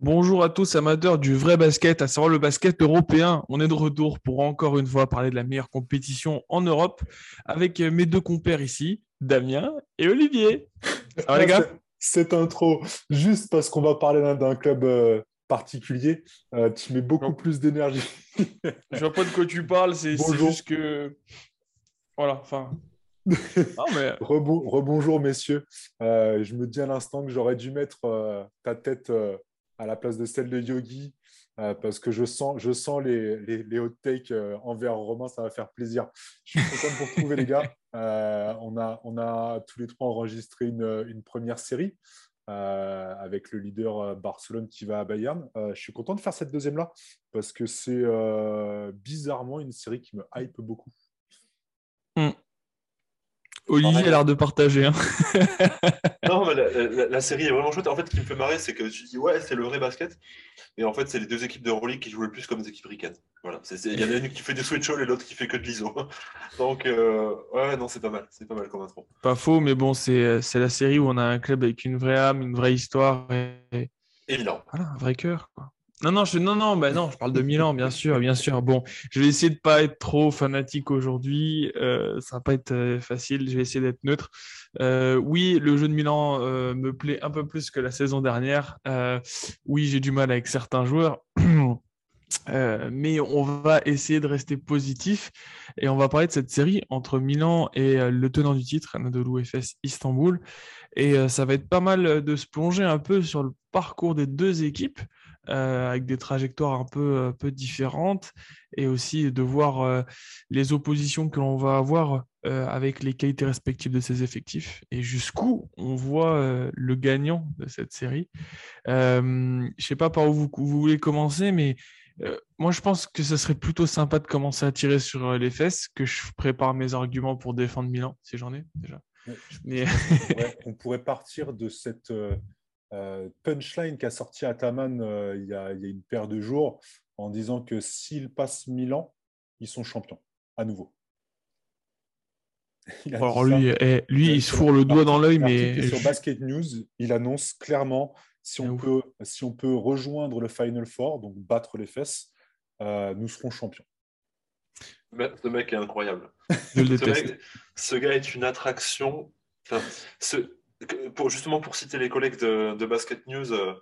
Bonjour à tous amateurs du vrai basket, à savoir le basket européen. On est de retour pour encore une fois parler de la meilleure compétition en Europe avec mes deux compères ici, Damien et Olivier. Ça les gars? Cette intro, juste parce qu'on va parler d'un club euh, particulier, euh, tu mets beaucoup plus d'énergie. Je vois pas de quoi tu parles, c'est juste que... Voilà, enfin... Rebonjour messieurs. Euh, je me dis à l'instant que j'aurais dû mettre ta tête à la place de celle de Yogi, euh, parce que je sens, je sens les, les, hot takes euh, envers Romain, ça va faire plaisir. Je suis content de vous retrouver, les gars. Euh, on, a, on a tous les trois enregistré une, une première série. avec le leader Barcelone qui va à Bayern. je suis content de faire cette deuxième-là parce que c'est bizarrement une série qui me hype beaucoup. Olivier a l'air de partager. Hein. non, mais la, série est vraiment chouette. En fait, ce qui me fait marrer, c'est que tu dis, ouais, c'est le vrai basket. Et en fait, c'est les deux équipes de Euroleague qui jouent le plus comme des équipes ricaines. Voilà. Il y en a une qui fait du switch et l'autre qui fait que de l'ISO. Donc, euh, ouais, non, c'est pas mal. C'est pas mal comme intro. Pas faux, mais bon, c'est la série où on a un club avec une vraie âme, une vraie histoire. Et... Évident. Voilà, un vrai cœur. Quoi. Non, non, je, non, non, bah non, je parle de Milan, bien sûr, bien sûr. Bon, je vais essayer de pas être trop fanatique aujourd'hui. Euh, ça va pas être euh, facile. Je vais essayer d'être neutre. Euh, oui, le jeu de Milan me plaît un peu plus que la saison dernière. oui, j'ai du mal avec certains joueurs. mais on va essayer de rester positif et on va parler de cette série entre Milan et le tenant du titre, Anadolu Efes Istanbul. Et ça va être pas mal de se plonger un peu sur le parcours des deux équipes. Euh, avec des trajectoires un peu, peu différentes et aussi de voir euh, les oppositions que l'on va avoir euh, avec les qualités respectives de ces effectifs et jusqu'où on voit le gagnant de cette série. je ne sais pas par où vous, vous voulez commencer, mais moi je pense que ce serait plutôt sympa de commencer à tirer sur les fesses, que je prépare mes arguments pour défendre Milan, si j'en ai déjà. Mais... on pourrait partir de cette euh, punchline qu'a sorti Ataman euh, il, y a, une paire de jours en disant que s'ils passent Milan, ils sont champions à nouveau. Alors lui, eh, lui il se fourre le doigt dans l'œil, mais sur Basket News, il annonce clairement si on, peut, si on peut rejoindre le Final Four, donc battre les fesses, euh, nous serons champions. Ce mec est incroyable. ce, gars est une attraction. Enfin, ce, pour, justement pour citer les collègues de, Basket News, euh,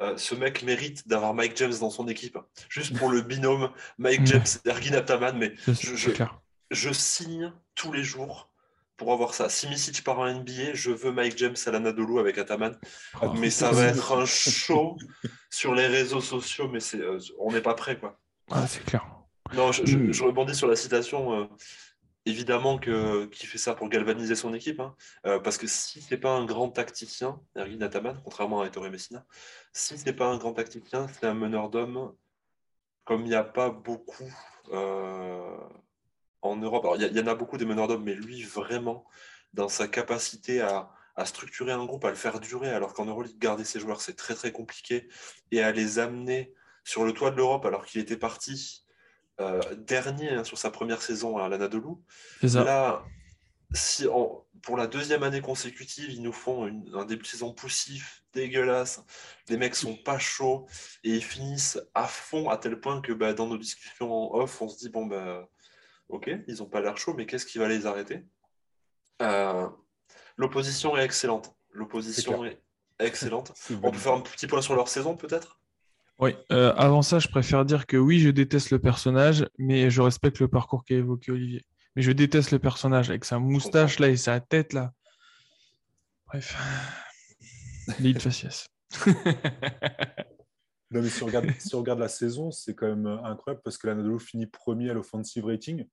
euh, ce mec mérite d'avoir Mike James dans son équipe. Juste pour le binôme Mike mm. James Ergin Ataman, mais je, je, signe tous les jours pour avoir ça. Si Misic part en NBA, je veux Mike James à l'Anadolu avec Ataman. Oh. mais ça va être un show sur les réseaux sociaux, mais c'est, euh, on n'est pas prêt. Quoi. Ah, c'est clair. Non, je, mm. rebondis sur la citation évidemment que, qu'il fait ça pour galvaniser son équipe, hein. euh, parce que si c'est pas un grand tacticien, Ergin Ataman, contrairement à Ettore Messina, si c'est pas un grand tacticien, c'est un meneur d'hommes comme il n'y a pas beaucoup euh, en Europe. Il y, en a beaucoup des meneurs d'hommes, mais lui, vraiment, dans sa capacité à, à, structurer un groupe, à le faire durer, alors qu'en Euroleague, garder ses joueurs, c'est très très compliqué, et à les amener sur le toit de l'Europe alors qu'il était parti euh, dernier hein, sur sa première saison à l'Anadolu. Là, si pour la deuxième année consécutive, ils nous font un début de saison poussif, dégueulasse, les mecs sont pas chauds et ils finissent à fond à tel point que bah, dans nos discussions en off, on se dit bon bah ok, ils ont pas l'air chauds, mais qu'est-ce qui va les arrêter? Euh, L'opposition est excellente. L'opposition est, excellente. on peut faire un petit point sur leur saison peut-être? Oui, euh, avant ça, je préfère dire que oui, je déteste le personnage, mais je respecte le parcours qu'a évoqué Olivier. Mais je déteste le personnage avec sa moustache là et sa tête là. Bref, l'île faciès. non, mais si on, regarde, si on regarde la saison, c'est quand même incroyable parce que l'Anadolu finit premier à l'offensive rating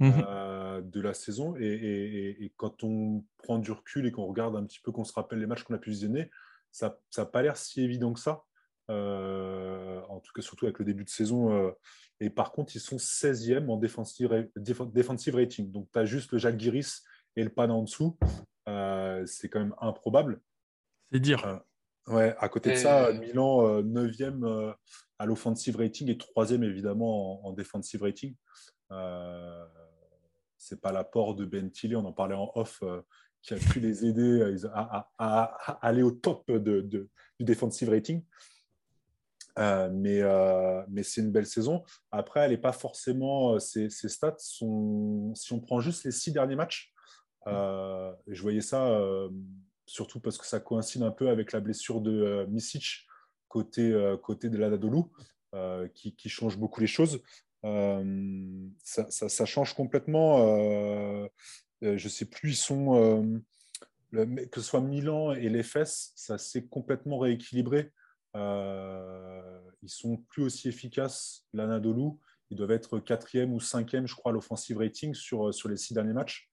mhm. euh, de la saison. Et, quand on prend du recul et qu'on regarde un petit peu, qu'on se rappelle les matchs qu'on a pu visionner, ça n'a pas l'air si évident que ça. Euh, en tout cas surtout avec le début de saison. Euh, et par contre, ils sont 16e en defensive, defensive rating. Donc, tu as juste le Jacques Guiris et le pan en dessous. Euh, c'est quand même improbable. C'est dire. Ouais, à côté de ça, Milan, 9e à l'offensive rating et 3e évidemment en, defensive rating. Euh, c'est pas l'apport de Ben Tilly, on en parlait en off, qui a pu les aider à, aller au top de, du defensive rating. Euh, mais, euh, mais c'est une belle saison. Après, elle n'est pas forcément. Ses, stats sont. Si on prend juste les six derniers matchs, euh, je voyais ça surtout parce que ça coïncide un peu avec la blessure de Misic côté, côté de l'Anadolu, qui, qui, change beaucoup les choses. Ça, ça, change complètement. je ne sais plus, ils sont. que ce soit Milan et les fesses, ça s'est complètement rééquilibré. Euh, ils sont plus aussi efficaces, l'Anadolu. Ils doivent être quatrième ou cinquième, je crois, l'offensive rating sur, sur les six derniers matchs.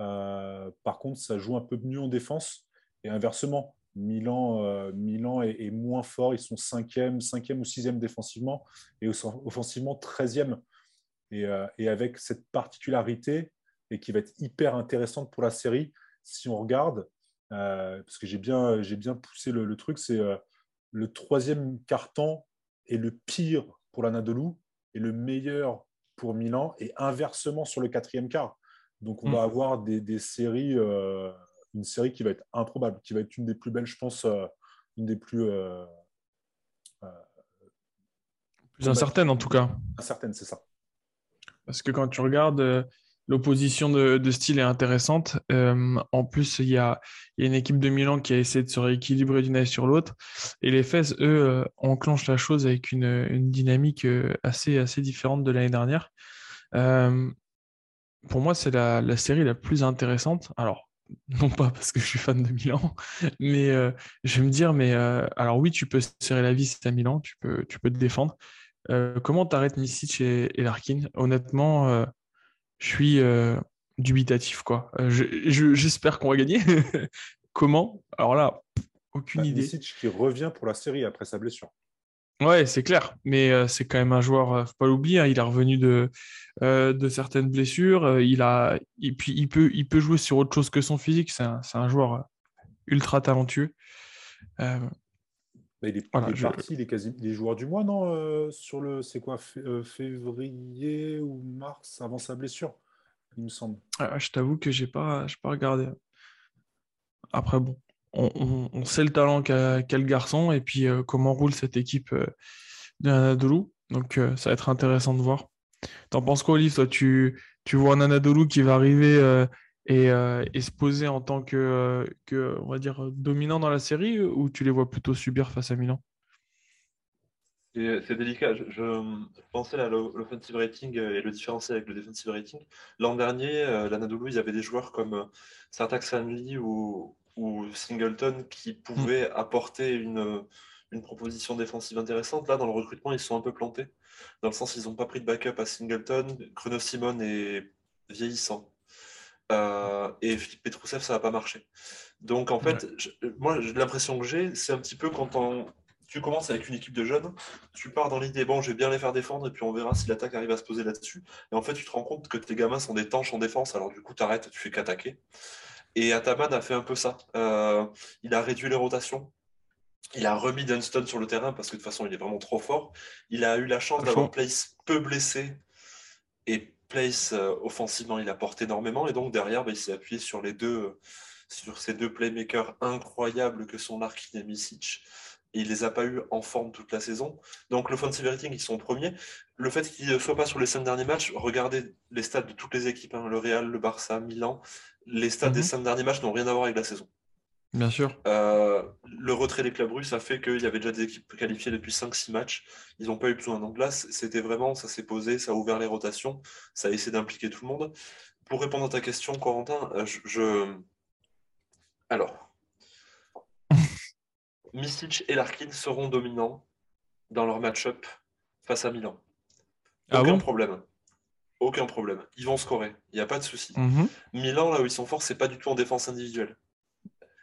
Euh, par contre, ça joue un peu mieux en défense. Et inversement, Milan, euh, Milan est, moins fort. Ils sont cinquième, cinquième ou sixième défensivement et offensivement treizième. Et, et avec cette particularité, et qui va être hyper intéressante pour la série, si on regarde, parce que j'ai bien, bien poussé le truc, c'est le troisième carton est le pire pour l'Anadolu et le meilleur pour Milan, et inversement sur le quatrième quart. Donc on va mm. avoir des, séries, euh, une série qui va être improbable, qui va être une des plus belles, je pense, euh, une des plus... Euh, plus incertaines en tout cas. Incertaine, c'est ça. Parce que quand tu regardes L'opposition de, style est intéressante. Euh, en plus, il y, a, une équipe de Milan qui a essayé de se rééquilibrer d'une année sur l'autre. Et les Fès, eux, euh, enclenchent la chose avec une, dynamique euh, assez, assez différente de l'année dernière. pour moi, c'est la, série la plus intéressante. Alors, non pas parce que je suis fan de Milan, mais je vais me dire, mais alors oui, tu peux serrer la vis à Milan, tu peux, tu peux te défendre. comment t'arrêtes Misic et Larkin? Honnêtement, je suis euh, dubitatif. quoi. Euh, j'espère qu'on va gagner. Comment? Alors là, aucune bah, idée. qui revient pour la série après sa blessure. Ouais, c'est clair, mais euh, c'est quand même un joueur, faut pas l'oublier, hein, il est revenu de, de certaines blessures, il a, et puis il peut, il peut jouer sur autre chose que son physique, c'est un, un, joueur ultra talentueux. Il est, parti, il est quasi les joueurs du mois, non Sur le, c'est quoi, février ou mars avant sa blessure il me semble. Ah, je t'avoue que j'ai pas, pas regardé. Après, bon, on, sait le talent qu'a le garçon et puis euh, comment roule cette équipe euh, d'Anadolu. Donc, euh, ça va être intéressant de voir. T'en penses quoi, Olive? Toi, tu, tu vois un Anadolu qui va arriver et, et, se poser en tant que, que, on va dire, dominant dans la série ou tu les vois plutôt subir face à Milan? C'est délicat. Je, pensais à l'offensive rating et le différencier avec le defensive rating. L'an dernier, euh, l'Anadolu, il y avait des joueurs comme euh, Sartax Hanley ou, ou, Singleton qui pouvaient mm. apporter une, une, proposition défensive intéressante. Là, dans le recrutement, ils sont un peu plantés. Dans le sens, ils n'ont pas pris de backup à Singleton. Chrono Simon est vieillissant. Euh, et Philippe Petrousev, ça n'a pas marché. Donc, en fait, moi, l'impression que j'ai, c'est un petit peu quand on tu commences avec une équipe de jeunes, tu pars dans l'idée, bon, je vais bien les faire défendre et puis on verra si l'attaque arrive à se poser là-dessus. Et en fait, tu te rends compte que tes gamins sont des tanches en défense, alors du coup, tu arrêtes, tu fais qu'attaquer. Et Ataman a fait un peu ça. Euh, il a réduit les rotations. Il a remis Dunston sur le terrain parce que de toute façon, il est vraiment trop fort. Il a eu la chance d'avoir Place peu blessé. Et Place, euh, offensivement, il apporte énormément. Et donc, derrière, bah, il s'est appuyé sur les deux, sur ces deux playmakers incroyables que sont Larkin et Misic et il les a pas eu en forme toute la saison. Donc l'offensive rating, ils sont premiers. Le fait qu'ils ne soient pas sur les cinq derniers matchs, regardez les stats de toutes les équipes, hein, le Real, le Barça, Milan, les stats des mhm. cinq derniers matchs n'ont rien à voir avec la saison. Bien sûr. Euh, le retrait des clubs russes a fait qu'il y avait déjà des équipes qualifiées depuis 5-6 matchs. Ils n'ont pas eu besoin. Donc là, c'était vraiment, ça s'est posé, ça a ouvert les rotations, ça a essayé d'impliquer tout le monde. Pour répondre à ta question, Corentin, euh, je... Alors, Misic et Larkin seront dominants dans leur match-up face à Milan. Ah Aucun problème. Aucun problème. Ils vont scorer. Il n'y a pas de souci. Mhm. Milan, là où ils sont forts, c'est pas du tout en défense individuelle.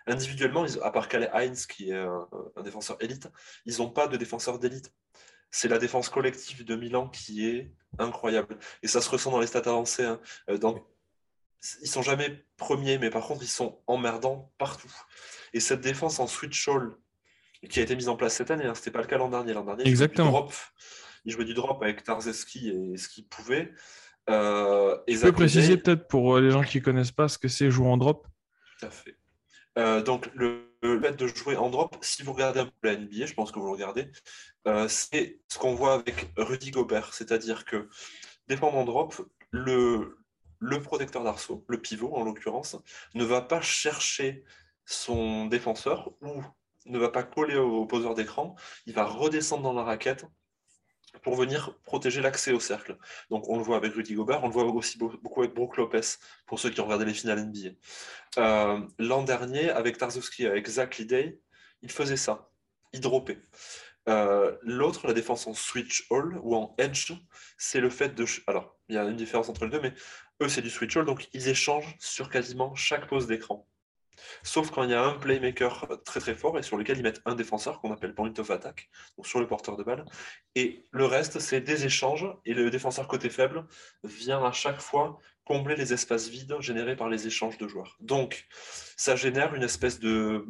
Individuellement, à part Calais Heinz, qui est un, défenseur élite, ils n'ont pas de défenseur d'élite. C'est la défense collective de Milan qui est incroyable. Et ça se ressent dans les stats avancées. Hein. Euh, dans... Ils sont jamais premiers, mais par contre, ils sont emmerdants partout. Et cette défense en switch all qui a été mise en place cette année. Hein. Ce n'était pas le cas l'an dernier. L'an dernier, Exactement. Il jouait, drop, il jouait du drop avec Tarzeski et ce qu'il pouvait. Euh, et peux préciser peut-être pour les gens qui ne connaissent pas ce que c'est jouer en drop? Tout à fait. Euh, donc, le, fait de jouer en drop, si vous regardez un peu la NBA, je pense que vous le regardez, euh, c'est ce qu'on voit avec Rudy Gobert. C'est-à-dire que défendre en drop, le, le protecteur d'arceau, le pivot en l'occurrence, ne va pas chercher son défenseur ou ne va pas coller au poseur d'écran, il va redescendre dans la raquette pour venir protéger l'accès au cercle. Donc on le voit avec Rudy Gobert, on le voit aussi beaucoup avec Brook Lopez, pour ceux qui ont regardé les finales NBA. Euh, l'an dernier, avec Tarzowski, avec Zach Liday, il faisait ça, il dropait. Euh, l'autre, la défense en switch all ou en edge, c'est le fait de... Alors, il y a une différence entre les deux, mais eux, c'est du switch all, donc ils échangent sur quasiment chaque pose d'écran. Sauf quand il y a un playmaker très très fort et sur lequel ils mettent un défenseur qu'on appelle point of attack, donc sur le porteur de balle. Et le reste, c'est des échanges et le défenseur côté faible vient à chaque fois combler les espaces vides générés par les échanges de joueurs. Donc, ça génère une espèce de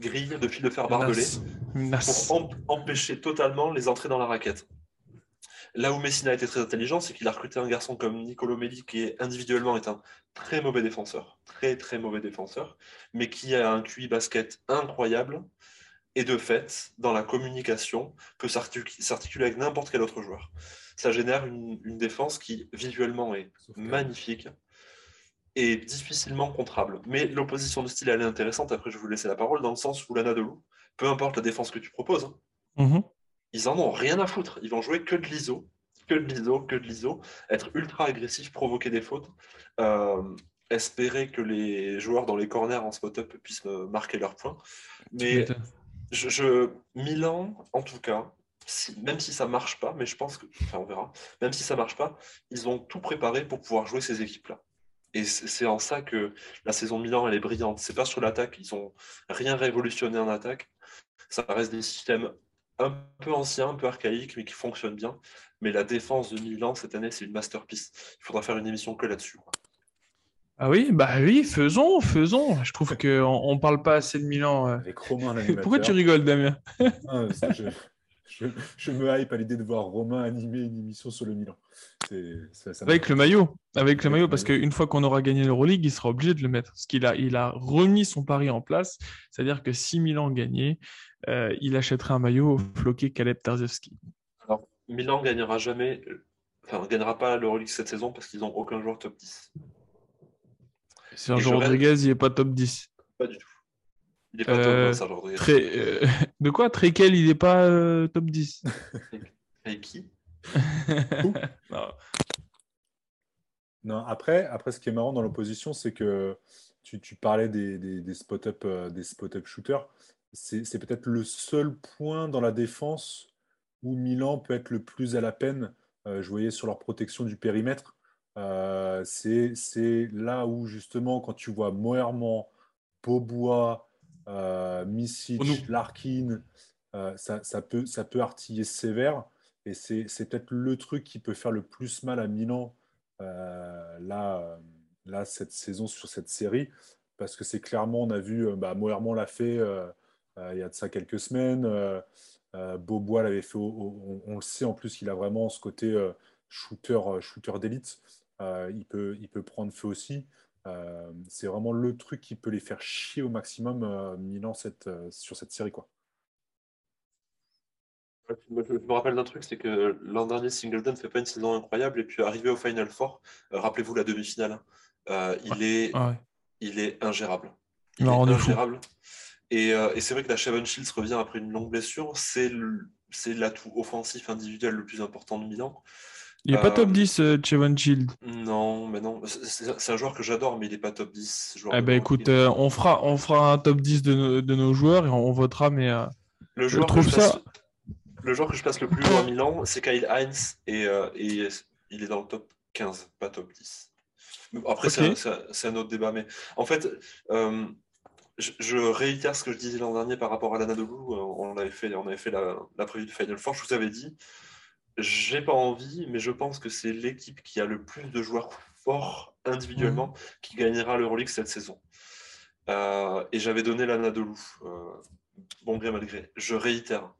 grille de fil de fer barbelé pour empêcher totalement les entrées dans la raquette. Là où Messina a été très intelligent, c'est qu'il a recruté un garçon comme Nicolo Melli, qui individuellement est un très mauvais défenseur, très très mauvais défenseur, mais qui a un QI basket incroyable et de fait, dans la communication, peut s'articuler avec n'importe quel autre joueur. Ça génère une, défense qui visuellement est magnifique et difficilement contrable. Mais l'opposition de style, elle est intéressante. Après, je vais vous laisser la parole dans le sens où Lana Delou, peu importe la défense que tu proposes, hein, mhm ils en ont rien à foutre. Ils vont jouer que de l'ISO, que de l'ISO, que de l'ISO, être ultra agressif, provoquer des fautes, euh, espérer que les joueurs dans les corners en spot-up puissent marquer leurs points. Mais je, Milan, en tout cas, même si ça marche pas, mais je pense que, enfin on verra, même si ça marche pas, ils ont tout préparé pour pouvoir jouer ces équipes-là. Et c'est en ça que la saison Milan, elle est brillante. C'est pas sur l'attaque, ils ont rien révolutionné en attaque. Ça reste des systèmes un peu ancien, un peu archaïque, mais qui fonctionne bien. Mais la défense de Milan cette année, c'est une masterpiece. Il faudra faire une émission que là-dessus. Ah oui, bah oui, faisons, faisons. Je trouve qu'on ne parle pas assez de Milan. Euh. Avec Romain, Pourquoi tu rigoles, Damien? Ah, je, me hype à l'idée de voir Romain animer une émission sur le Milan. avec le maillot, avec le maillot, parce qu'une fois qu'on aura gagné l'Euroleague, il sera obligé de le mettre. Parce qu'il a, il a remis son pari en place, c'est-à-dire que si Milan gagnait, euh, il achèterait un maillot floqué Caleb Tarzewski. Alors, Milan gagnera jamais, enfin, gagnera pas l'Euroleague cette saison parce qu'ils n'ont aucun joueur top 10. Sergio Rodriguez, il n'est pas top 10. Pas du tout. Il n'est pas top 10, euh, Sergio Rodriguez. Très, euh, de quoi? Trekel, il n'est pas top 10 Et qui? Non. après, après, ce qui est marrant dans l'opposition, c'est que tu, tu, parlais des, des, des spot-up spot shooters c'est peut-être le seul point dans la défense où Milan peut être le plus à la peine. Euh, je voyais sur leur protection du périmètre. Euh, c'est là où, justement, quand tu vois Moerman, Beaubois, euh, Misic, Larkin, euh, ça, ça, peut, ça peut artiller sévère. Et c'est peut-être le truc qui peut faire le plus mal à Milan là, là, cette saison sur cette série. Parce que c'est clairement, on a vu, bah, Moerman l'a fait euh, il y a de ça quelques semaines. Euh, euh, Beaubois l'avait fait, on, le sait en plus qu'il a vraiment ce côté shooter, shooter d'élite. il, peut, il peut prendre feu aussi. C'est vraiment le truc qui peut les faire chier au maximum Milan cette, sur cette série. Quoi. Je me rappelle d'un truc, c'est que l'an dernier, Singleton ne fait pas une saison incroyable et puis arrivé au Final Four, rappelez-vous la demi-finale, il, est, il est ingérable. Il est ingérable. Euh, et, c'est vrai que la Shavon Shields revient après une longue blessure. C'est l'atout offensif individuel le plus important de Milan. Il n'est pas top 10, euh, Chevon Shield. Non, mais non. C'est un joueur que j'adore, mais il n'est pas top 10. Eh ben, écoute, euh, on, fera, on fera un top 10 de, de nos joueurs et on, votera, mais le joueur je trouve ça. le joueur que je place le plus haut à Milan, c'est Kyle Heinz et, et, il est dans le top 15, pas top 10. Après, c'est un, autre débat, mais en fait, je, réitère ce que je disais l'an dernier par rapport à l'Anadolu. Euh, on avait fait, on avait fait la, la prévue de Final Four. Je vous avais dit, j'ai pas envie, mais je pense que c'est l'équipe qui a le plus de joueurs forts individuellement mmh. qui gagnera l'Euroleague cette saison. Euh, et j'avais donné l'Anadolu. Euh, bon gré mal gré, je réitère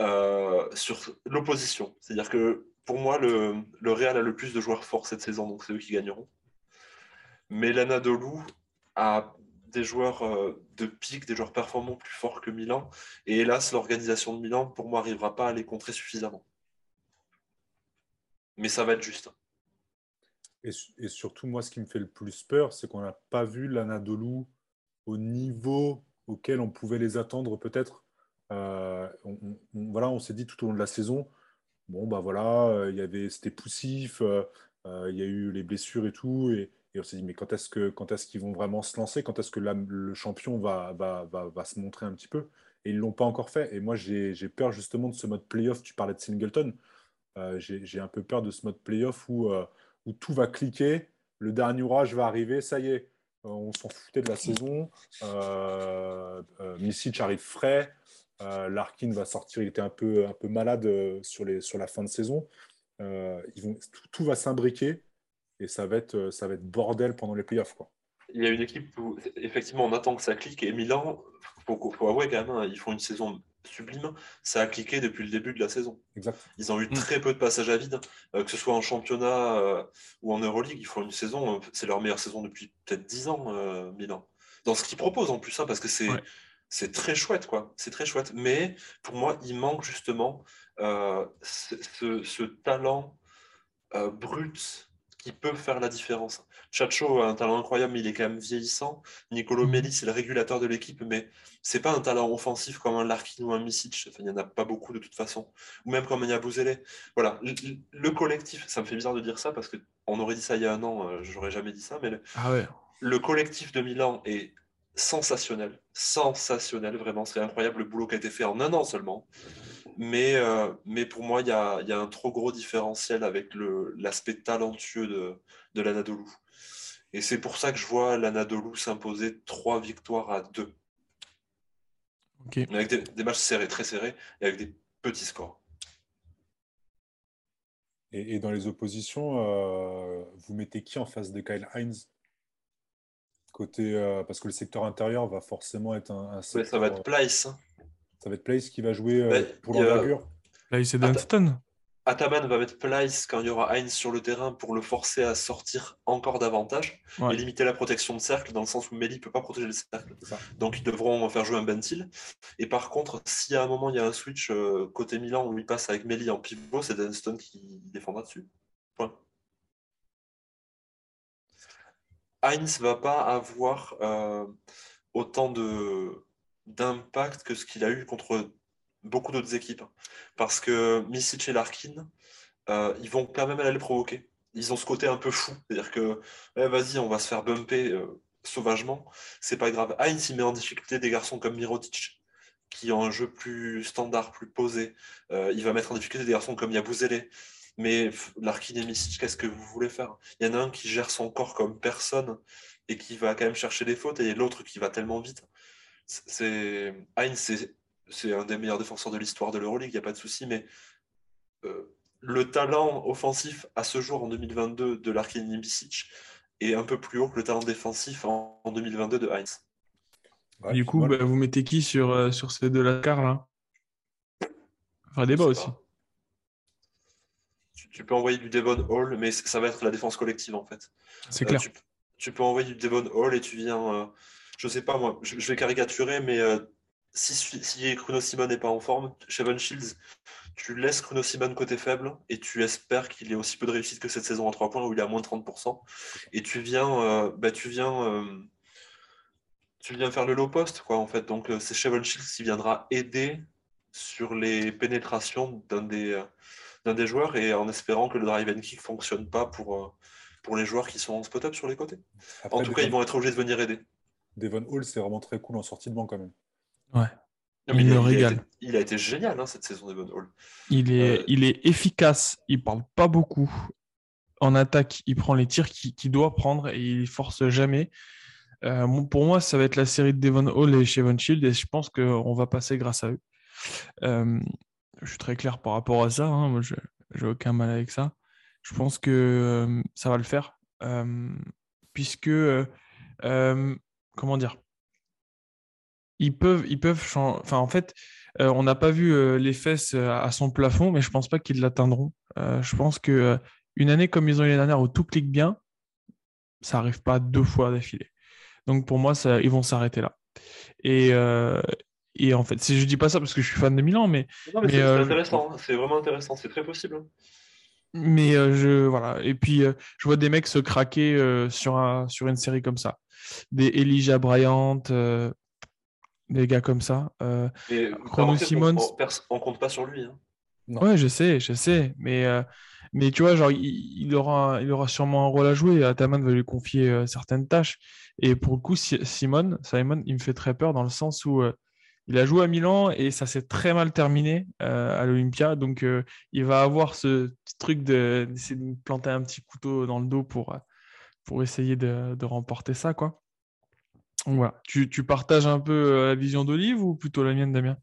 euh, sur l'opposition. C'est-à-dire que pour moi, le, le, Real a le plus de joueurs forts cette saison, donc c'est eux qui gagneront. Mais l'Anadolu a des joueurs de pique, des joueurs performants plus forts que Milan. Et hélas, l'organisation de Milan, pour moi, n'arrivera pas à les contrer suffisamment. Mais ça va être juste. Et, surtout, moi, ce qui me fait le plus peur, c'est qu'on n'a pas vu l'Anadolu au niveau auquel on pouvait les attendre peut-être. Euh, on, voilà, on s'est dit tout au long de la saison, bon, bah voilà, euh, y avait, c'était poussif, euh, il y a eu les blessures et tout, et, on s'est dit, mais quand est-ce, que, quand est-ce qu'ils vont vraiment se lancer? Quand est-ce que le champion va, va, va, va, se montrer un petit peu? Et ils ne l'ont pas encore fait. Et moi, j'ai, peur justement de ce mode playoff. Tu parlais de Singleton. J'ai, un peu peur de ce mode playoff où, où tout va cliquer, le dernier orage va arriver, ça y est, on s'en foutait de la saison. Euh, euh, arrive frais. Euh, Larkin va sortir, il était un peu, malade euh, sur, la fin de saison. tout, va s'imbriquer et ça va, être, bordel pendant les playoffs. Il y a une équipe où, effectivement, on attend que ça clique. Et Milan, il faut, faut, avouer quand même, hein, ils font une saison sublime, ça a cliqué depuis le début de la saison. Ils ont eu mm. très peu de passages à vide, euh, que ce soit en championnat euh, ou en Euroleague. Ils font une saison, euh, c'est leur meilleure saison depuis peut-être 10 ans, Milan. Dans ce qu'ils proposent en plus, hein, parce que c'est c'est très chouette, quoi. C'est très chouette. Mais pour moi, il manque justement ce, ce, talent brut qui peut faire la différence. Chacho a un talent incroyable, mais il est quand même vieillissant. Nicolo mhm. Melli, c'est le régulateur de l'équipe, mais c'est pas un talent offensif comme un Larkin ou un Misic. il n'y en a pas beaucoup de toute façon. Ou même comme un Yabouzele. Voilà, le, collectif, ça me fait bizarre de dire ça parce qu'on aurait dit ça il y a un an, euh, j'aurais jamais dit ça, mais le, ah ouais. le collectif de Milan est sensationnel. Sensationnel, vraiment. C'est incroyable le boulot qui a été fait en un an seulement. Mais, euh, mais pour moi, il y a, y a, un trop gros différentiel avec l'aspect talentueux de, de l'Anadolu. Et c'est pour ça que je vois l'Anadolu s'imposer trois victoires à deux. Avec des, matchs serrés, très serrés, et avec des petits scores. Et, dans les oppositions, euh, vous mettez qui en face de Kyle Hines? Côté, euh, parce que le secteur intérieur va forcément être un, secteur... ça va être Place. Hein. Ça va être Place qui va jouer euh, pour l'envergure. Place et Dunston. Ataman va mettre Place quand il y aura Heinz sur le terrain pour le forcer à sortir encore davantage et limiter la protection de cercle dans le sens où Meli ne peut pas protéger le cercle. Donc ils devront faire jouer un Bentil. Et par contre, si à un moment il y a un switch euh, côté Milan où il passe avec Meli en pivot, c'est Dunston qui défendra dessus. Point. Heinz va pas avoir euh, autant de d'impact que ce qu'il a eu contre beaucoup d'autres équipes. Parce que Misic et Larkin, euh, ils vont quand même aller le provoquer. Ils ont ce côté un peu fou. C'est-à-dire que, eh, vas-y, on va se faire bumper euh, sauvagement. C'est pas grave. Heinz, il met en difficulté des garçons comme Mirotic, qui ont un jeu plus standard, plus posé. Euh, il va mettre en difficulté des garçons comme Yabouzele. Mais Larkin et Misic, qu'est-ce que vous voulez faire? Il y en a un qui gère son corps comme personne et qui va quand même chercher des fautes, et l'autre qui va tellement vite c'est Heinz, c'est un des meilleurs défenseurs de l'histoire de l'Euroleague, il n'y a pas de souci, mais euh, le talent offensif à ce jour en 2022 de Larkin Bisic est un peu plus haut que le talent défensif en, 2022 de Heinz. du coup, bah, vous mettez qui sur, euh, sur ces deux là là? Enfin, débat aussi. Tu, peux envoyer du Devon Hall, mais ça va être la défense collective en fait. C'est clair. Euh, tu, peux envoyer du Devon Hall et tu viens je sais pas moi, je, vais caricaturer, mais euh, si, si Chrono Simon n'est pas en forme, Chevon Shields, tu laisses Chrono Simon côté faible et tu espères qu'il ait aussi peu de réussite que cette saison en 3 points où il est à moins de 30%. Et tu viens, euh, bah, tu viens, euh, tu viens faire le low post, quoi, en fait. Donc c'est Chevon Shields qui viendra aider sur les pénétrations d'un des, d'un des joueurs et en espérant que le drive and kick fonctionne pas pour, pour les joueurs qui sont en spot-up sur les côtés. en tout cas, ils vont être obligés de venir aider. Devon Hall, c'est vraiment très cool en sortie de banc quand même. Ouais. il, me régale. il a été génial hein, cette saison, Devon Hall. Il est, euh, il est efficace, il parle pas beaucoup. En attaque, il prend les tirs qu'il doit prendre et il force jamais. Euh, pour moi, ça va être la série de Devon Hall et Chevon Shield et je pense qu'on va passer grâce à eux. Euh, je suis très clair par rapport à ça. Hein. Moi, je n'ai aucun mal avec ça. Je pense que ça va le faire. puisque comment dire ils peuvent, ils peuvent changer. Enfin, en fait, euh, on n'a pas vu euh, les fesses euh, à son plafond, mais je pense pas qu'ils l'atteindront. je pense que une année comme ils ont eu l'année dernière où tout clique bien, ça arrive pas deux fois d'affilée. Donc pour moi, ça, ils vont s'arrêter là. Et, et en fait, si je dis pas ça parce que je suis fan de Milan, mais, mais, c'est intéressant. Hein. C'est vraiment intéressant. C'est très possible. Hein. Mais je voilà. Et puis je vois des mecs se craquer sur un, sur une série comme ça. Des Elijah Bryant, des gars comme ça. Euh, Chrono Simons. On, compte pas sur lui. Hein. Ouais, je sais, je sais. Mais, euh, mais tu vois, genre, il, aura, il aura sûrement un rôle à jouer. Ataman va lui confier euh, certaines tâches. Et pour le coup, Simon, Simon, il me fait très peur dans le sens où il a joué à Milan et ça s'est très mal terminé à l'Olympia. Donc, il va avoir ce petit truc d'essayer de, planter un petit couteau dans le dos pour, pour essayer de, de remporter ça, quoi. Voilà. Tu, tu, partages un peu euh, la vision d'Olive ou plutôt la mienne, Damien?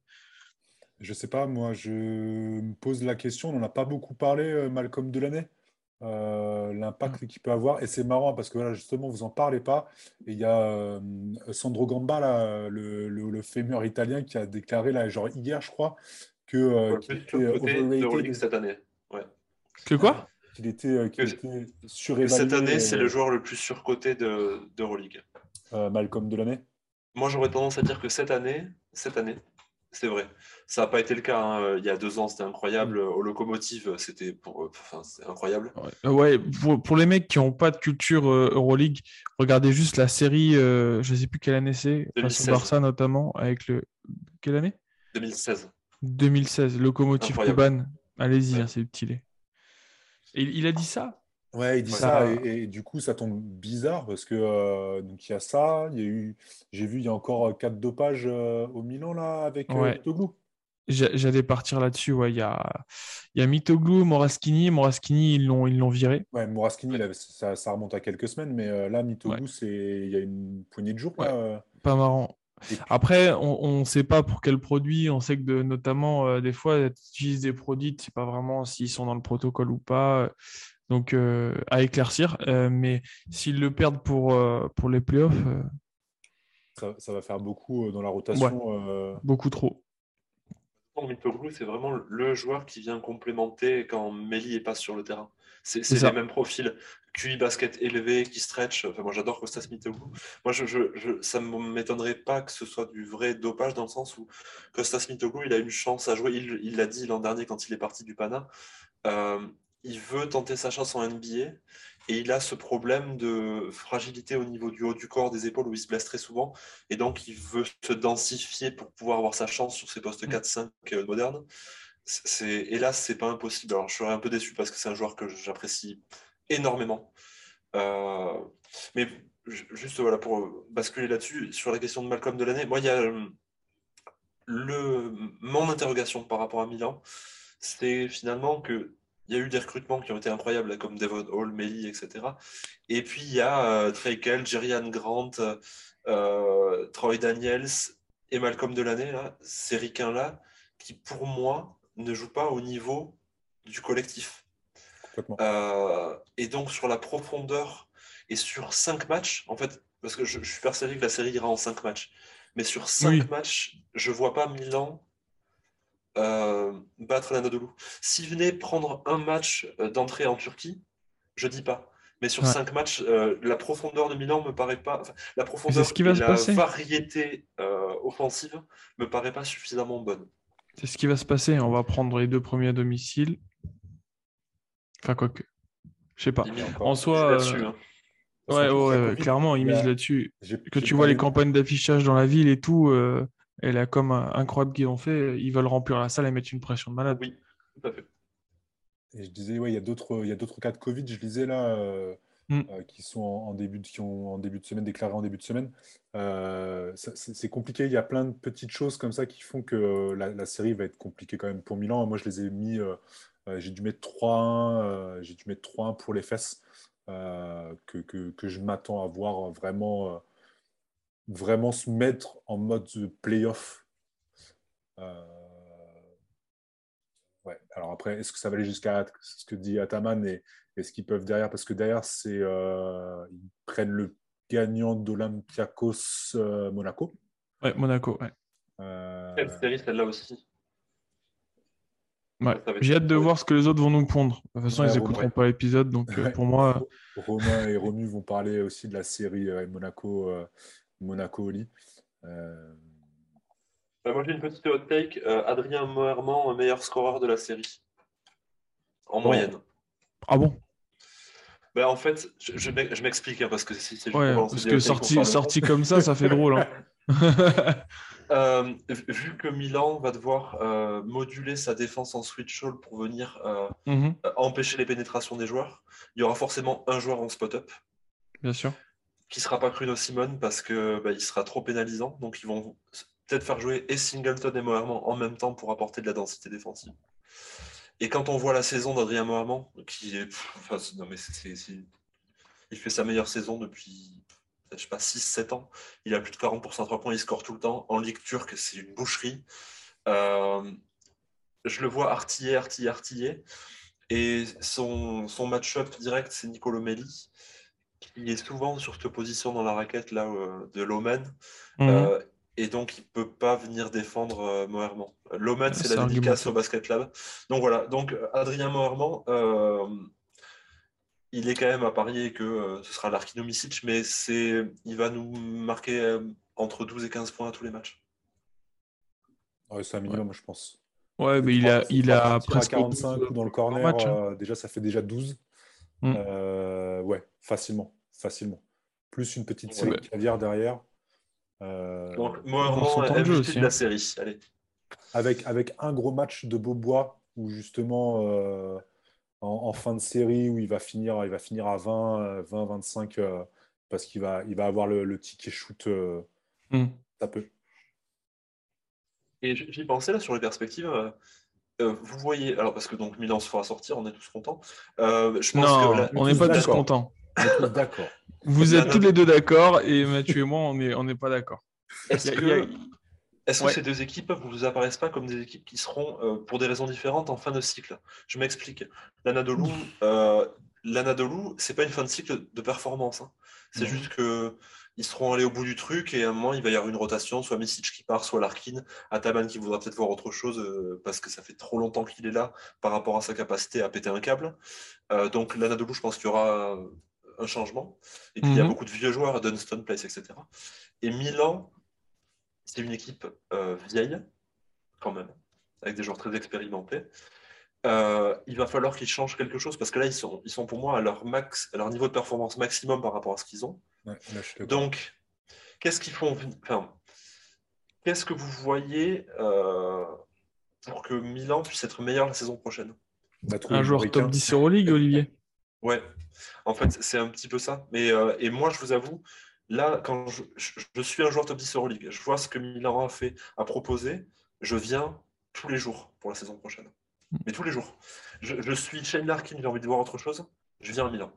Je sais pas, moi, je me pose la question. On n'en a pas beaucoup parlé, euh, Malcolm Delaney, euh, l'impact mm. qu'il peut avoir. Et c'est marrant parce que voilà, justement, vous en parlez pas. Et il y a Sandro Gamba, là, le, le, fémur italien, qui a déclaré, là, genre hier, je crois, que. de cette année. Ouais. Que quoi? Qu'il était, était surévalué. Cette année, c'est le joueur le plus surcoté de, d'Euroleague. Euh, Malcolm Delaney Moi, j'aurais tendance à dire que cette année, cette année, c'est vrai. Ça n'a pas été le cas. Hein. Il y a deux ans, c'était incroyable. Mm. Au locomotive, c'était pour... enfin, incroyable. Ouais, pour, les mecs qui n'ont pas de culture euh, Euroleague, regardez juste la série, euh, je ne sais plus quelle année c'est, Barça notamment, avec le. Quelle année? 2016. 2016, locomotive Kuban. Allez-y, hein, c'est petit Et il a dit ça? Ouais, il dit ça, et, du coup, ça tombe bizarre parce que euh, donc il y a ça, il y a eu, j'ai vu, il y a encore euh, quatre dopages euh, au Milan là avec ouais. J'allais partir là-dessus. Ouais, il y a, il y a Mitoglou, Moraskini. Moraskini, ils l'ont, ils l'ont viré. Ouais, Moraskini, ça, ça, remonte à quelques semaines, mais là, Mitoglou, c'est, il y a une poignée de jours. Là, Pas marrant. Après, on ne sait pas pour quel produit. On sait que de, notamment, des fois, utiliser des produits, tu sais pas vraiment s'ils sont dans le protocole ou pas. Donc, euh, à éclaircir. Euh, mais s'ils le perdent pour, euh, pour les playoffs. Ça, va faire beaucoup dans la rotation. Beaucoup trop. C'est vraiment le joueur qui vient complémenter quand Meli est pas sur le terrain. C'est les mêmes profils. QI basket élevé, qui stretch. Enfin, moi, j'adore Kostas Mitoglou. Moi, je, je, ça ne m'étonnerait pas que ce soit du vrai dopage dans le sens où Kostas Mitoglou, il a une chance à jouer. Il l'a dit l'an dernier quand il est parti du Pana il veut tenter sa chance en NBA et il a ce problème de fragilité au niveau du haut du corps, des épaules où il se blesse très souvent et donc il veut se densifier pour pouvoir avoir sa chance sur ses postes 4-5 mm. euh, modernes. C'est, hélas, c'est pas impossible. Alors je serais un peu déçu parce que c'est un joueur que j'apprécie énormément. Euh, mais juste voilà pour basculer là-dessus sur la question de Malcolm de l'année. Moi, il y a euh, le, mon interrogation par rapport à Milan, c'est finalement que il y a eu des recrutements qui ont été incroyables, comme Devon Hall, Melly, etc. Et puis il y a euh, Kell, Jerry Grant, euh, Troy Daniels et Malcolm Delaney, là, ces ricains-là, qui pour moi ne jouent pas au niveau du collectif. Euh, et donc sur la profondeur et sur cinq matchs, en fait, parce que je, suis persuadé que la série ira en cinq matchs, mais sur cinq matchs, je vois pas Milan euh, battre l'Anadolu. S'il venait prendre un match euh, d'entrée en Turquie, je dis pas. Mais sur cinq matchs, euh, la profondeur de Milan me paraît pas. la profondeur qui va et la variété offensive me paraît pas suffisamment bonne. C'est ce qui va se passer. On va prendre les deux premiers à domicile. Enfin, quoi que. Je sais pas. En soi. Hein. Ouais, ouais, clairement, ils misent là-dessus. Que tu vois les campagnes d'affichage dans la ville et tout, et la com incroyable qu'ils ont fait, ils veulent remplir la salle et mettre une pression de malade. Oui, tout à fait. Et je disais, ouais, il y a d'autres, il y a d'autres cas de Covid, je lisais là, euh, mm. euh, qui sont en, début de, qui ont en début de semaine déclarés en début de semaine. Euh, c'est compliqué. Il y a plein de petites choses comme ça qui font que la, série va être compliquée quand même pour Milan. Moi, je les ai mis, j'ai dû mettre 3-1, j'ai dû mettre 3-1 pour les fesses, que, que, que, je m'attends à voir vraiment vraiment se mettre en mode playoff. Euh... Ouais. Alors après, est-ce que ça va aller jusqu'à ce que dit Ataman et, est-ce qu'ils peuvent derrière? Parce que derrière, c'est euh, ils prennent le gagnant d'Olympiakos euh, Monaco. Ouais, Monaco, ouais. Euh, Quelle série celle-là aussi? Ouais. J'ai hâte de voir ce que les autres vont nous pondre. De toute façon, Ouais, ils n'écouteront pas l'épisode, donc Ouais. pour moi, Romain et Romu vont parler aussi de la série euh, Monaco, euh, Monaco Oli. Euh, Bah, moi, j'ai une petite hot take. Euh, Adrien Moerman, meilleur scoreur de la série. En Bon. moyenne. ah bon? Bah, en fait, je, je m'ex- je m'explique hein, parce que c'est Ouais, parce sorti, sorti comme ça, ça fait drôle. Hein. Euh, vu que Milan va devoir euh, moduler sa défense en switch all pour venir euh, Mhm, empêcher les pénétrations des joueurs, il y aura forcément un joueur en spot-up bien sûr. Qui sera pas Bruno Simone parce que bah, il sera trop pénalisant. Donc ils vont peut-être faire jouer et Singleton et Moerman en même temps pour apporter de la densité défensive. Et quand on voit la saison d'Adrien Moerman, qui est, enfin, non mais c'est, il fait sa meilleure saison depuis, je sais pas, 6-7 ans. Il a plus de 40% à 3 points, il score tout le temps. En Ligue turque, c'est une boucherie. Euh, je le vois artiller, artiller, artiller. Et son, son match-up direct, c'est Nicolo Melli, qui est souvent sur cette position dans la raquette là, euh, de Loman. Mhm. Euh, et donc, il ne peut pas venir défendre euh, Moerman. Loman, c'est la dédicace au Basket Lab. Donc voilà, donc Adrien Moerman, euh, il est quand même à parier que euh, ce sera Larkino Misic, mais c'est, il va nous marquer euh, entre 12 et 15 points à tous les matchs. ouais, c'est un minimum, je pense. Ouais, mais il a, il a presque 45 12 ou dans le corner. match, hein. euh, déjà, ça fait déjà 12. Mm. Euh, ouais, facilement. Facilement. Plus une petite Ouais. série de caviar derrière. Euh, Donc Moerman, temps de jeu aussi, de hein. la série. Allez. avec, avec un gros match de Beaubois où justement euh, en, en fin de série où il va finir, il va finir à 20, euh, 20 25 euh, parce qu'il va, il va avoir le, le ticket shoot. euh, Mm. ça peut. Et j'y pensais là sur les perspectives. Euh, vous voyez, alors parce que donc Milan se fera sortir, on est tous contents. Euh, je pense Non, que la- on n'est pas tous contents. D'accord. Vous êtes tous les deux d'accord et Mathieu et moi, on n'est on pas d'accord. est-ce que, a- est-ce que Ouais. ces deux équipes ne vous apparaissent pas comme des équipes qui seront, euh, pour des raisons différentes, en fin de cycle? Je m'explique. L'Anadolu, euh, l'Anadolu, c'est pas une fin de cycle de performance. hein. C'est juste que ils seront allés au bout du truc et à un moment, il va y avoir une rotation, soit Misic qui part, soit Larkin, Ataman qui voudra peut-être voir autre chose euh, parce que ça fait trop longtemps qu'il est là par rapport à sa capacité à péter un câble. Euh, donc l'Anadolu, je pense qu'il y aura euh, un changement. Et puis il y a Mhm. beaucoup de vieux joueurs, Dunston Place, etc. Et Milan, c'est une équipe euh, vieille, quand même, avec des joueurs très expérimentés. Euh, il va falloir qu'ils changent quelque chose parce que là, ils sont, ils sont pour moi à leur max, à leur niveau de performance maximum par rapport à ce qu'ils ont. Ouais, là. Donc, qu'est-ce qu'ils font enfin, Qu'est-ce que vous voyez euh, pour que Milan puisse être meilleur la saison prochaine? Trouvé Un joueur top 10 Euroleague, Olivier Ouais, en fait, c'est un petit peu ça. Mais, euh, et moi, je vous avoue, là, quand je, je- je suis un joueur top 10 Euroleague, je vois ce que Milan a fait, a proposé, je viens tous les jours pour la saison prochaine. Mais tous les jours. Je, je suis Shane Larkin, j'ai envie de voir autre chose, je viens à Milan.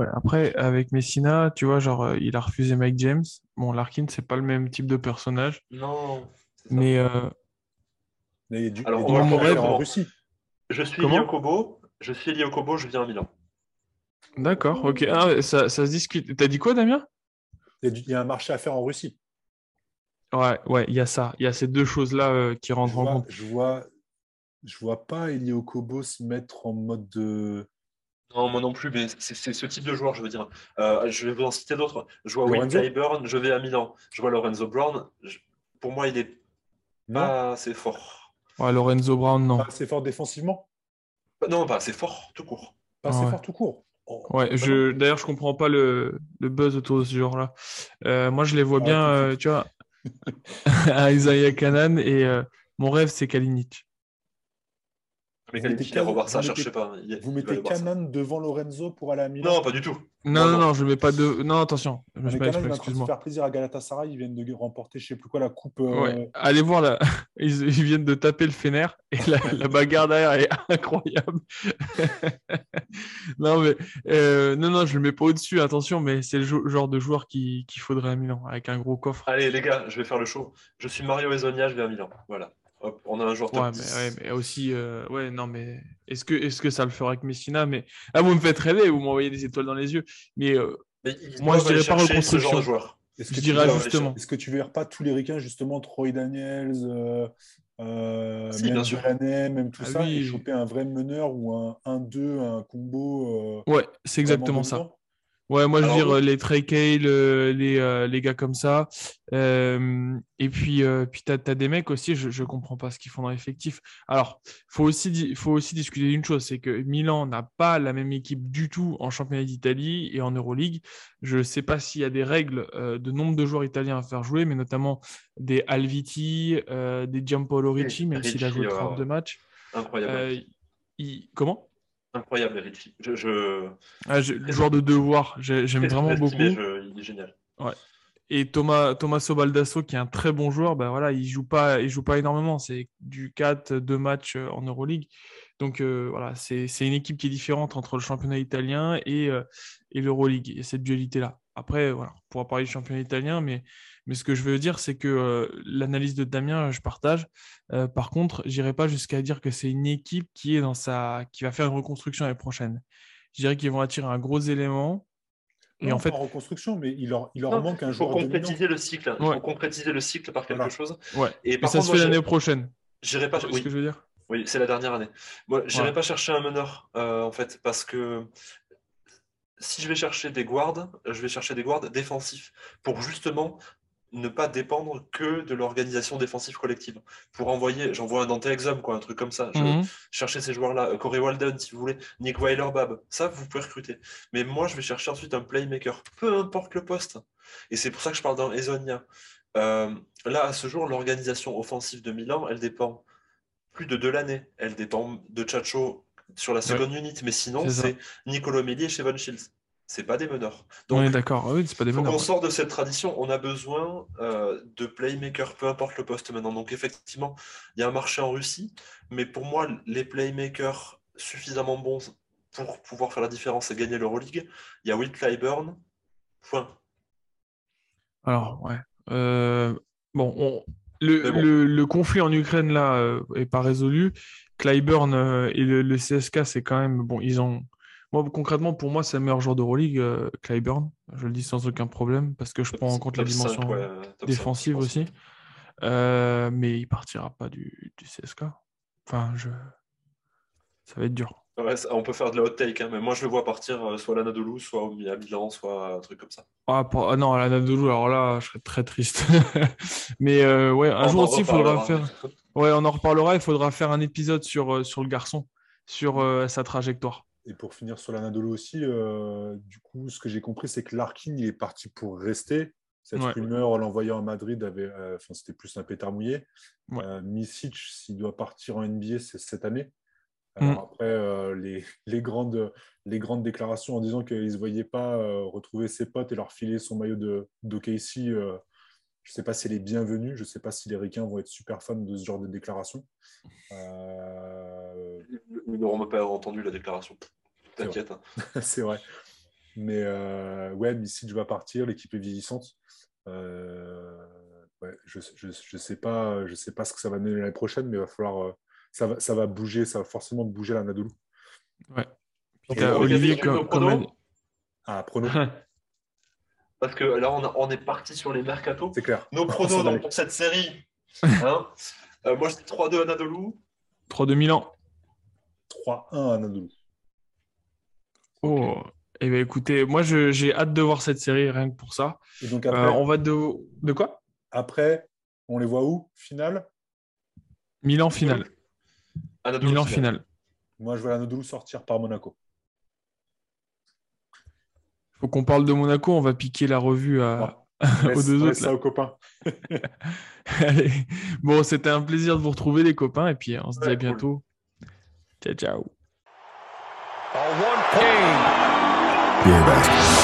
Ouais, après, avec Messina, tu vois, genre, euh, il a refusé Mike James. Bon, Larkin, c'est pas le même type de personnage, Non. mais euh, Mais du, Alors, on va en Russie. Je suis Comment Lyokobo, je suis Lyokobo, je viens à Milan. d'accord, ok. Ah, ça, ça se discute. T'as dit quoi, Damien? Il y, a un marché à faire en Russie. Ouais, ouais, il y a ça. Il y a ces deux choses-là euh, qui Je rentrent en vois, compte. je vois, je vois pas Elio Kobo se mettre en mode de. Non, moi non plus, mais c'est ce type de joueur, je veux dire. Euh, je vais vous en citer d'autres. Je vois Lorenzo Clyburn, je vais à Milan. Je vois Lorenzo Brown. Je- Pour moi, il est Non, pas assez fort. Ouais, Lorenzo Brown, non. pas assez fort défensivement? Non, pas assez fort, tout court. Pas assez Ouais. fort tout court. Oh, Ouais, je, d'ailleurs, je comprends pas le, le buzz autour de ce genre-là. Euh, moi, je les vois Ah, bien, euh, tu vois, à Isaiah Kanan et euh, mon rêve, c'est Kalinic. Mais Vous mettez ça, cherchez pas. Il- Vous. Canan devant Lorenzo pour aller à Milan. Non, pas du tout. Non, Non, non, je mets pas de. Non, attention, je me Canan, il faire plaisir à Galatasaray. Ils viennent de remporter, je sais plus quoi, la coupe. euh, Ouais, allez voir là. Ils, ils viennent de taper le Fener et la, la bagarre derrière est incroyable. non, mais euh, non, non, je le mets pas au-dessus, attention, mais c'est le genre de joueur qui- qu'il faudrait à Milan avec un gros coffre. Allez, les gars, je vais faire le show. Je suis Mario Ezonia, je vais à Milan. Voilà. Hop, on a un joueur top Ouais, 10. mais, ouais, mais aussi, euh, ouais, non, mais est-ce que, est-ce que ça le fera avec Messina? Mais ah, vous me faites rêver, vous m'envoyez des étoiles dans les yeux. Mais euh, Mais Moi, je dirais pas chercher ce genre reconstruction. de joueur. Est-ce Je que, tu dirais verras- ajustement. est-ce que tu verras pas tous les ricains, justement, Troy Daniels, euh, euh, Si, même tout Ah ça, oui. et choper un vrai meneur ou un 1-2, un combo euh, Ouais, c'est exactement ça. Ouais, moi je veux dire euh, les Trey euh, les, euh, les gars comme ça. Euh, et puis, euh, puis tu as, des mecs aussi, je ne comprends pas ce qu'ils font dans l'effectif. Alors, il faut aussi, faut aussi discuter d'une chose, c'est que Milan n'a pas la même équipe du tout en championnat d'Italie et en Euroleague. Je ne sais pas s'il y a des règles euh, de nombre de joueurs italiens à faire jouer, mais notamment des Alviti, des Giampaolo Ricci, même s'il a joué Ricci, 32 euh, matchs. Incroyable. Il- Comment? Incroyable. Je, je... ah, je- le joueur de devoir, j'ai- j'aime vraiment beaucoup. je- Il est génial. Et Thomas, Tommaso Baldasso, qui est un très bon joueur, ben voilà, il joue pas, il joue pas énormément. C'est du 4, 2 matchs euh, en Euroleague. Donc euh, voilà, c'est c'est une équipe qui est différente entre le championnat italien et, euh, et l'Euroleague. Il y a cette dualité-là. Après, voilà, on pourra parler du championnat italien, mais, mais ce que je veux dire, c'est que euh, l'analyse de Damien, je partage. Euh, par contre, j'irai pas jusqu'à dire que c'est une équipe qui est dans sa, qui va faire une reconstruction l'année prochaine. Je dirais qu'ils vont attirer un gros élément. Et Non, en fait, pas en reconstruction, mais il leur, il leur Non, manque un il faut joueur concrétiser le cycle. Il Ouais. faut concrétiser le cycle par quelque Voilà. chose. ouais. Et par ça contre, se fait l'année prochaine. j'irai pas. Vois Oui, ce que je veux dire? Oui, c'est la dernière année. Moi, j'irai Ouais. pas chercher un meneur, euh, en fait, parce que si je vais chercher des guards, je vais chercher des guards défensifs pour justement ne pas dépendre que de l'organisation défensive collective. Pour envoyer, j'envoie un Dante Exum, quoi, un truc comme ça. Je, Mhm. chercher ces joueurs-là, euh, Corey Walden si vous voulez, Nick Weiler-Bab, ça vous pouvez recruter. Mais moi je vais chercher ensuite un playmaker, peu importe le poste. Et c'est pour ça que je parle d'un Ezonia. Euh, là, à ce jour, l'organisation offensive de Milan, elle dépend plus de Delaney, elle dépend de Chacho sur la seconde unit, mais sinon C'est Nicolo Melli et Shevon Shields. C'est pas des meneurs. On Donc, est d'accord. Ah Oui, c'est pas des meneurs. qu'on sorte de cette tradition. On a besoin euh, de playmakers, peu importe le poste maintenant. Donc effectivement, il y a un marché en Russie, mais pour moi, les playmakers suffisamment bons pour pouvoir faire la différence et gagner l'Euroleague, il y a Will Clyburn. Point. Alors, ouais. Euh, bon, on- le, Mais bon. le- le conflit en Ukraine, là, euh, est pas résolu. Clyburn euh, et le, le CSK, c'est quand même. Bon, ils ont. Moi, concrètement, pour moi, c'est le meilleur joueur d'Euroleague, euh, Clyburn. Je le dis sans aucun problème, parce que je prends en compte la Top 5, dimension ouais, 5, défensive aussi. Euh, mais il partira pas du, du CSK. Enfin, je. Ça va être dur. Ouais, on peut faire de la hot take, hein, mais moi je le vois partir euh, soit à l'Anadolu, soit au- à Milan, soit un truc comme ça. Ah, pour- ah non, la Nadolu, alors là, je serais très triste. Mais euh, ouais, un On jour aussi, il faudra faire. Ouais, on en reparlera. Il faudra faire un épisode sur, euh, sur le garçon, sur euh, sa trajectoire. Et pour finir sur l'Anadolu aussi, euh, du coup, ce que j'ai compris, c'est que Larkin, il est parti pour rester. Cette Ouais. rumeur, en l'envoyant à Madrid, avait, euh, c'était plus un pétard mouillé. Ouais. Euh, Misic, s'il doit partir en NBA, c'est cette année. Alors Mm. après, euh, les, les, grandes, les grandes déclarations en disant qu'ils ne se voyaient pas euh, retrouver ses potes et leur filer son maillot de d'OKC, euh, je ne sais pas si elle est bienvenue. Je ne sais pas si les Ricains vont être super fans de ce genre de déclaration. Euh, Ils n'auront même pas entendu la déclaration. T'inquiète. hein. c'est vrai. Mais euh, ouais, Misic va partir, l'équipe est vieillissante. Euh, ouais, je ne je, je sais, pas, je sais pas ce que ça va donner l'année prochaine, mais il va falloir. euh, ça, va, ça va bouger, ça va forcément bouger la Nadolu. Ouais. Puis Olivier comme, Ah, prono, Parce que là, on, a- on est parti sur les mercatos. c'est clair. Nos On pronos donc, pour cette série. hein. Euh, moi, je dis 3-2 Anadolu. 3 de Milan. 3-1 à Nadolu. Oh. Eh bien, écoutez, moi, j'ai hâte de voir cette série, rien que pour ça. Et donc Euh, après, on va de. De quoi? Après, on les voit où? Finale? Milan finale. Anadolu Milan finale. finale. Moi, je vois la Nadolu sortir par Monaco. Faut qu'on parle de Monaco. On va piquer la revue à, aux Laisse, deux laisse autres. ça aux copains. Allez. Bon, c'était un plaisir de vous retrouver, les copains. Et puis, on se dit Ouais, à cool. bientôt. Ciao, ciao. A one Kane. Beer basket.